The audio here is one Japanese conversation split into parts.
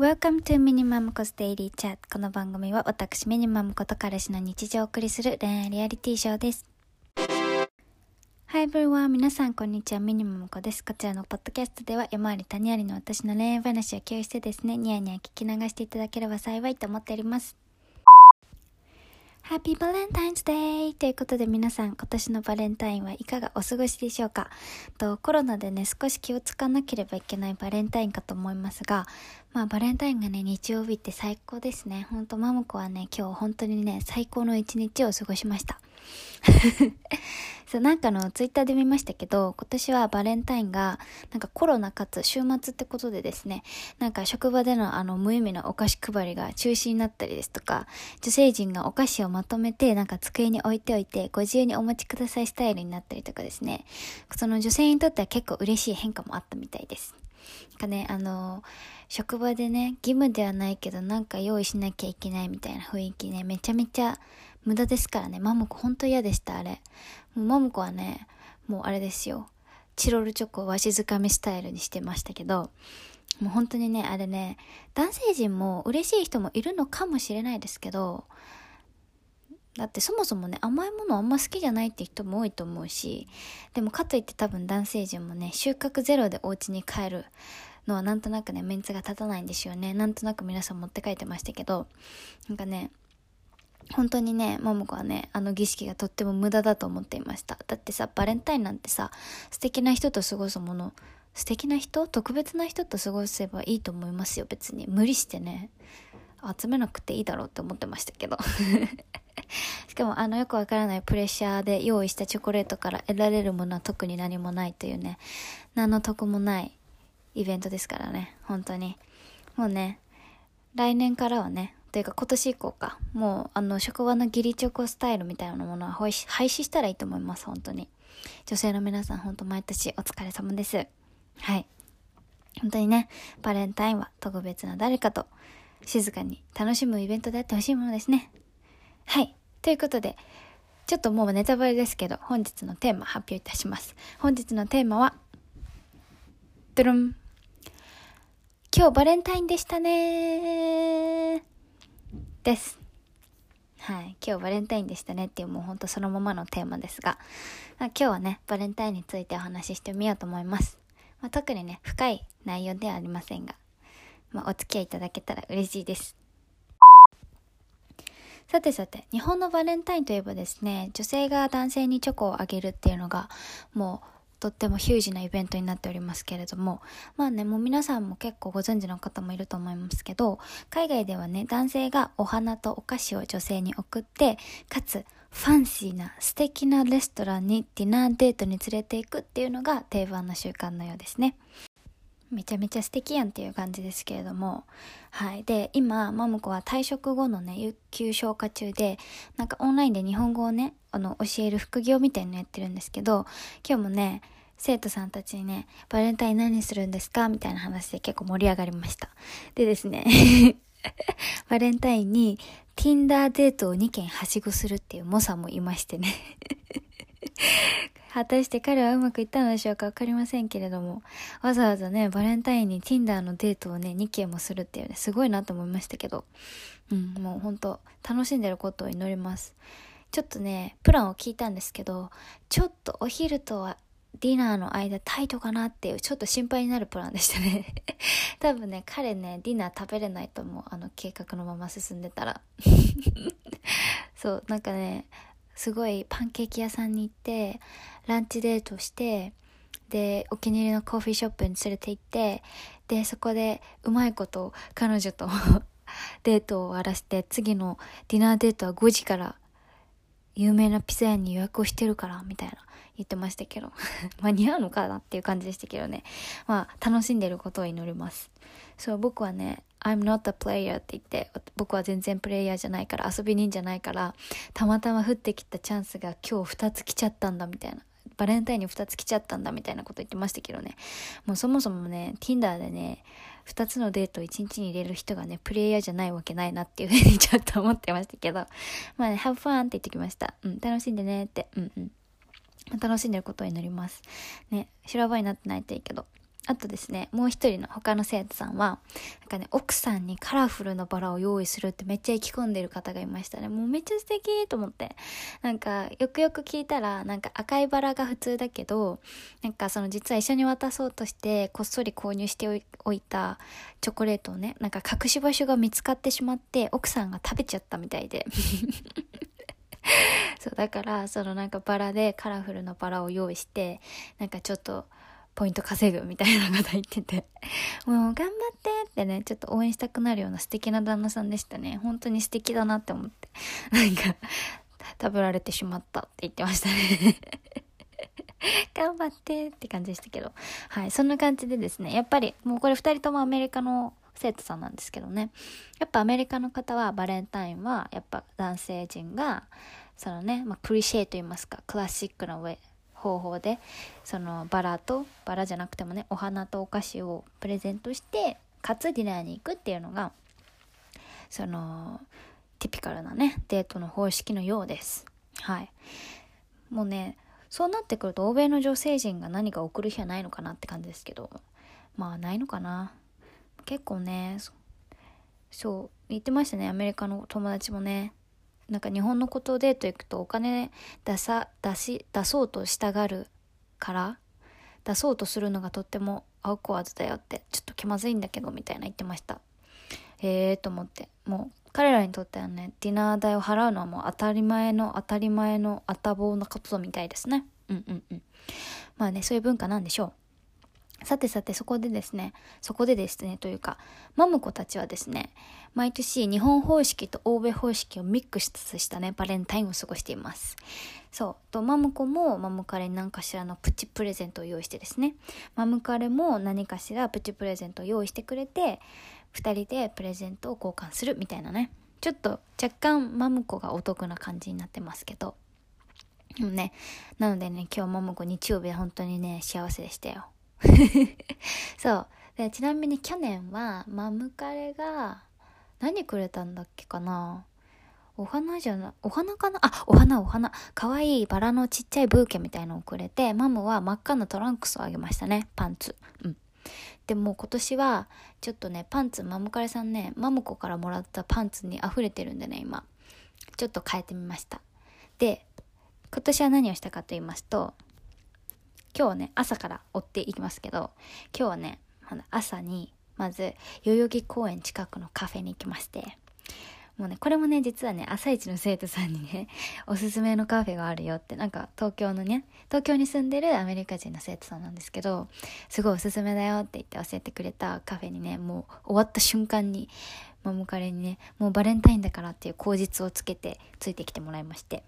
Welcome to Minimum Cos Daily Chat. この番組は私ミニマムこと彼氏の日常をお送りする恋愛リアリティショーです。Hi everyone 皆さんこんにちは。ミニマムコです。こちらのポッドキャストでは山あり谷ありの私の恋愛話を共有してですねニヤニヤ聞き流していただければ幸いと思っております。ハッピーバレンタインズデーということで皆さん今年のバレンタインはいかがお過ごしでしょうか？とコロナでね少し気をつかなければいけないバレンタインかと思いますがまあバレンタインがね日曜日って最高ですね。ほんとマムコはね今日本当にね最高の一日を過ごしました。そうなんかのツイッターで見ましたけど今年はバレンタインがなんかコロナかつ週末ってことでですねなんか職場でのあの無意味なお菓子配りが中止になったりですとか女性陣がお菓子をまとめてなんか机に置いておいてご自由にお持ちくださいスタイルになったりとかですね。その女性にとっては結構嬉しい変化もあったみたいです。なんかねあの職場でね義務ではないけどなんか用意しなきゃいけないみたいな雰囲気ねめちゃめちゃ無駄ですからね。マムコほんと嫌でした、あれ。もうマムコはね、もうあれですよ。チロルチョコをわしづかみスタイルにしてましたけど、もう本当にね、あれね、男性陣も嬉しい人もいるのかもしれないですけど、だってそもそもね、甘いものあんま好きじゃないって人も多いと思うし、でもかといって多分男性陣もね、収穫ゼロでお家に帰るのはなんとなくね、メンツが立たないんですよね。なんとなく皆さん持って帰ってましたけど、なんかね、本当にね、ももこはね、あの儀式がとっても無駄だと思っていました。だってさ、バレンタインなんてさ、素敵な人と過ごすもの、素敵な人特別な人と過ごせばいいと思いますよ、別に。無理してね、集めなくていいだろうって思ってましたけど。しかも、あの、よくわからないプレッシャーで用意したチョコレートから得られるものは特に何もないというね、何の得もないイベントですからね、本当に。もうね、来年からはね、というか今年以降か、もうあの職場の義理チョコスタイルみたいなものは廃止したらいいと思います、本当に。女性の皆さん本当毎年お疲れ様です。はい。本当にね、バレンタインは特別な誰かと静かに楽しむイベントであってほしいものですね。はい。ということで、ちょっともうネタバレですけど、本日のテーマ発表いたします。本日のテーマは、ドゥルン。今日バレンタインでしたねです。はい。今日バレンタインでしたねっていうもうほんとそのままのテーマですが、ま今日はね、バレンタインについてお話ししてみようと思います。まあ、特にね、深い内容ではありませんが、まあ、お付き合いいただけたら嬉しいです。さてさて、日本のバレンタインといえばですね、女性が男性にチョコをあげるっていうのが、もうとってもヒュージなイベントになっておりますけれども、まあね、もう皆さんも結構ご存知の方もいると思いますけど、海外ではね、男性がお花とお菓子を女性に送って、かつ、ファンシーな素敵なレストランにディナーデートに連れて行くっていうのが定番の習慣のようですね。めちゃめちゃ素敵やんっていう感じですけれども。はい。で、今、マムコは退職後のね、有給消化中で、なんかオンラインで日本語をね、あの、教える副業みたいなのやってるんですけど、今日もね、生徒さんたちにね、バレンタイン何するんですか？みたいな話で結構盛り上がりました。でですね バレンタインに Tinder デートを2件はしごするっていう猛者もいましてね 果たして彼はうまくいったのでしょうかわかりませんけれども、わざわざね、バレンタインに Tinder のデートをね、2件もするっていうね、すごいなと思いましたけど、うん、もうほんと、楽しんでることを祈ります。ちょっとね、プランを聞いたんですけど、ちょっとお昼とはディナーの間タイトかなっていうちょっと心配になるプランでしたね。多分ね彼ねディナー食べれないと思うあの計画のまま進んでたら。そうなんかねすごいパンケーキ屋さんに行ってランチデートしてでお気に入りのコーヒーショップに連れて行ってでそこでうまいこと彼女と デートを終わらせて次のディナーデートは5時から有名なピザ屋に予約をしてるからみたいな言ってましたけど。間に合うのかなっていう感じでしたけどね。まあ楽しんでることを祈ります。そう僕はね I'm not a player って言って、僕は全然プレイヤーじゃないから、遊び人じゃないから、たまたま降ってきたチャンスが今日2つ来ちゃったんだみたいな。バレンタインに2つ来ちゃったんだみたいなこと言ってましたけどね。もうそもそもね、Tinder でね、2つのデートを1日に入れる人がね、プレイヤーじゃないわけないなっていうふうにちょっと思ってましたけど、まあね、have fun って言ってきました。うん、楽しんでねって。うんうん。楽しんでることになります。ね、修羅場になってないといいけど。あとですね、もう一人の他の生徒さんは、なんかね、奥さんにカラフルなバラを用意するってめっちゃ意気込んでる方がいましたね。もうめっちゃ素敵と思って。なんか、よくよく聞いたら、なんか赤いバラが普通だけど、なんかその実は一緒に渡そうとして、こっそり購入しておいたチョコレートをね、なんか隠し場所が見つかってしまって、奥さんが食べちゃったみたいで。そう、だから、そのなんかバラでカラフルなバラを用意して、なんかちょっと、ポイント稼ぐみたいな方言ってて もう頑張ってってね、ちょっと応援したくなるような素敵な旦那さんでしたね。本当に素敵だなって思って。なんか、食べられてしまったって言ってましたね 頑張ってって感じでしたけど。はい、そんな感じでですね、やっぱりもうこれ二人ともアメリカの生徒さんなんですけどね。やっぱアメリカの方はバレンタインはやっぱ男性陣がそのね、まあ、クリシェと言いますか、クラシックなウェ、方法でそのバラとバラじゃなくてもねお花とお菓子をプレゼントしてかつディナーに行くっていうのがそのティピカルなねデートの方式のようです。はい。もうねそうなってくると欧米の女性陣が何か送る日はないのかなって感じですけどまあないのかな。結構ねそう言ってましたねアメリカの友達もね。なんか日本のことデート行くとお金出さ出し出そうとしたがるから出そうとするのがとってもアウコワーズだよってちょっと気まずいんだけどみたいな言ってました。へえと思ってもう彼らにとってはねディナー代を払うのはもう当たり前の当たり前のあたぼうなことみたいですねうんうんうんまあねそういう文化なんでしょうさてさてそこでですね、そこでですね、というか、マムコたちはですね、毎年日本方式と欧米方式をミックスしたね、バレンタインを過ごしています。そう。と、マムコもマムカレに何かしらのプチプレゼントを用意してですね、マムカレも何かしらプチプレゼントを用意してくれて、二人でプレゼントを交換するみたいなね。ちょっと若干マムコがお得な感じになってますけど。でもね、なのでね、今日マムコ日曜日は本当にね、幸せでしたよ。そうでちなみに去年はマムカレが何くれたんだっけかな？お花じゃない、お花かな？あ、お花お花。かわいいバラのちっちゃいブーケみたいのをくれて、マムは真っ赤なトランクスをあげましたね。パンツ。うん。でも今年は、ちょっとね、パンツ、マムカレさんね、マムコからもらったパンツに溢れてるんでね、今。ちょっと変えてみました。で、今年は何をしたかと言いますと、今日はね、朝から追っていきますけど、今日はね、朝に、まず、代々木公園近くのカフェに行きまして、もうね、これもね、実はね、朝一の生徒さんにね、おすすめのカフェがあるよって、なんか東京のね、東京に住んでるアメリカ人の生徒さんなんですけど、すごいおすすめだよって言って教えてくれたカフェにね、もう終わった瞬間に、マモカレにね、もうバレンタインだからっていう口実をつけてついてきてもらいまして、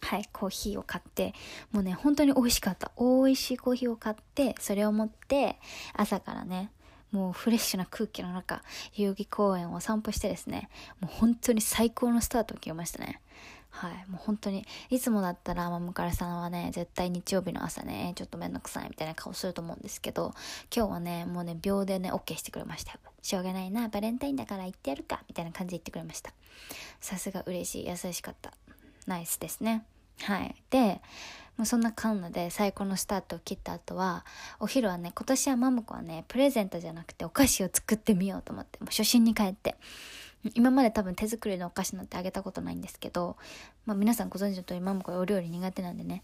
はい、コーヒーを買って、もうね、本当に美味しかった。美味しいコーヒーを買って、それを持って、朝からね、もうフレッシュな空気の中、代々木公園を散歩してですね、もう本当に最高のスタートを切りましたね。はい。もう本当に、いつもだったら、マムカレさんはね、絶対日曜日の朝ね、ちょっとめんどくさいみたいな顔すると思うんですけど、今日はね、もうね、秒でね、OK してくれましたよ。しょうがないな、バレンタインだから行ってやるか、みたいな感じで言ってくれました。さすが嬉しい、優しかった。ナイスですね。はい。で、もうそんなカンナで最高のスタートを切った後は、お昼はね、今年はマムコはね、プレゼントじゃなくてお菓子を作ってみようと思って、もう初心に帰って。今まで多分手作りのお菓子なんてあげたことないんですけど、まあ皆さんご存知の通りマムコはお料理苦手なんでね。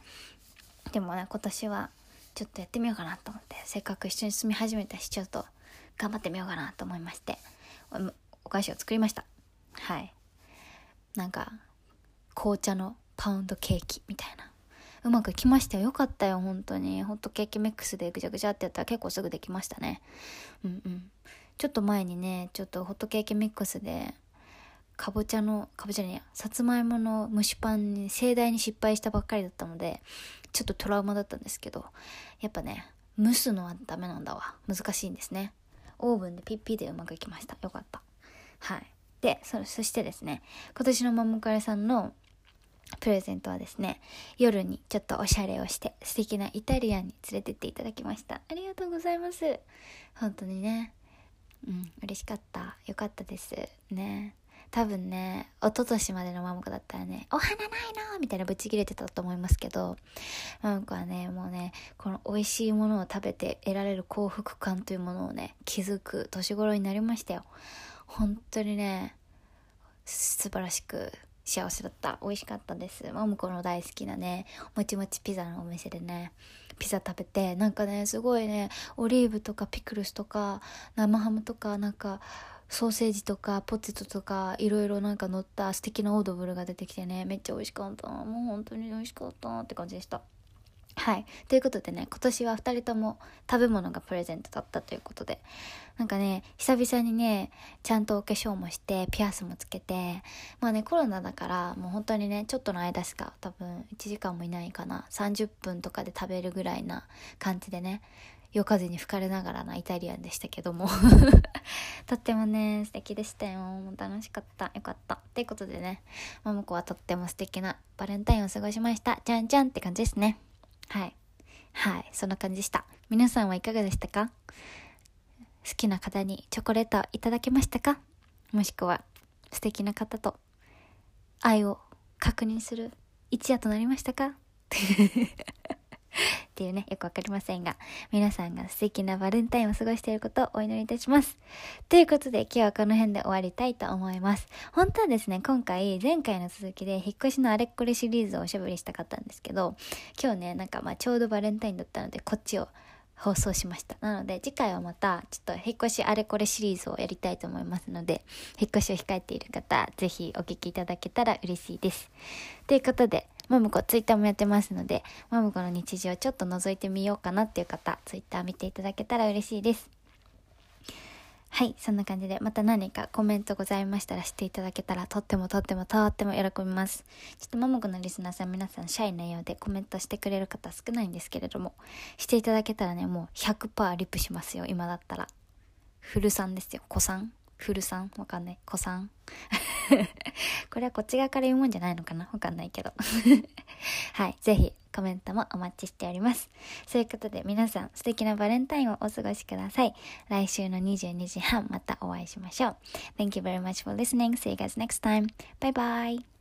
でもね、今年はちょっとやってみようかなと思って、せっかく一緒に住み始めたし、ちょっと頑張ってみようかなと思いまして、お菓子を作りました。はい。なんか、紅茶のパウンドケーキみたいな。うまくいきましたよ。よかったよ、本当に。ホットケーキミックスでぐちゃぐちゃってやったら結構すぐできましたね。うんうん。ちょっと前にね、ちょっとホットケーキミックスで、かぼちゃの、かぼちゃねさつまいもの蒸しパンに盛大に失敗したばっかりだったので、ちょっとトラウマだったんですけど、やっぱね、蒸すのはダメなんだわ。難しいんですね。オーブンでピッピーでうまくいきました。よかった。はい。で、そそしてですね、今年のマムカレさんのプレゼントはですね、夜にちょっとおしゃれをして素敵なイタリアンに連れてっていただきました。ありがとうございます。本当にね、うん、嬉しかった。よかったです。ね。多分ね一昨年までのマムコだったらね「お花ないの?」みたいなブチ切れてたと思いますけどマムコはねもうねこの美味しいものを食べて得られる幸福感というものをね気づく年頃になりましたよ本当にね素晴らしく幸せだった。美味しかったです。マムコの大好きなねもちもちピザのお店でねピザ食べてなんかねすごいねオリーブとかピクルスとか生ハムとかなんかソーセージとかポテトとかいろいろなんか乗った素敵なオードブルが出てきてねめっちゃ美味しかった。もう本当に美味しかったって感じでした。はい。ということでね、今年は2人とも食べ物がプレゼントだったということで、なんかね、久々にね、ちゃんとお化粧もして、ピアスもつけて、まあね、コロナだから、もう本当にね、ちょっとの間しか多分1時間もいないかな、30分とかで食べるぐらいな感じでね、夜風に吹かれながらなイタリアンでしたけども。とってもね素敵でしたよ。楽しかった。よかった。ということでねももこはとっても素敵なバレンタインを過ごしました。じゃんじゃんって感じですね。はい。はい。そんな感じでした。皆さんはいかがでしたか？好きな方にチョコレートいただけましたか？もしくは素敵な方と愛を確認する一夜となりましたか？っていうね、よくわかりませんが、皆さんが素敵なバレンタインを過ごしていることをお祈りいたします。ということで、今日はこの辺で終わりたいと思います。本当はですね、今回、前回の続きで、引っ越しのあれこれシリーズをおしゃべりしたかったんですけど、今日ね、なんかまあちょうどバレンタインだったので、こっちを放送しました。なので次回はまたちょっと引っ越しあれこれシリーズをやりたいと思いますので、引っ越しを控えている方、是非お聴きいただけたら嬉しいです。ということで、ももこツイッターもやってますので、ももこの日常ちょっと覗いてみようかなっていう方、ツイッター見ていただけたら嬉しいです。はい、そんな感じで、また何かコメントございましたらしていただけたら、とってもとってもとっても喜びます。ちょっとももこのリスナーさん皆さんシャイなようでコメントしてくれる方少ないんですけれども、していただけたらね、もう100%リプしますよ、今だったら。フルさんですよ、子さん？フルさん？わかんない。子さん？これはこっち側から言うもんじゃないのかな？わかんないけど。はい。ぜひコメントもお待ちしております。そういうことで皆さん素敵なバレンタインをお過ごしください。来週の22時半またお会いしましょう。Thank you very much for listening. See you guys next time. Bye bye.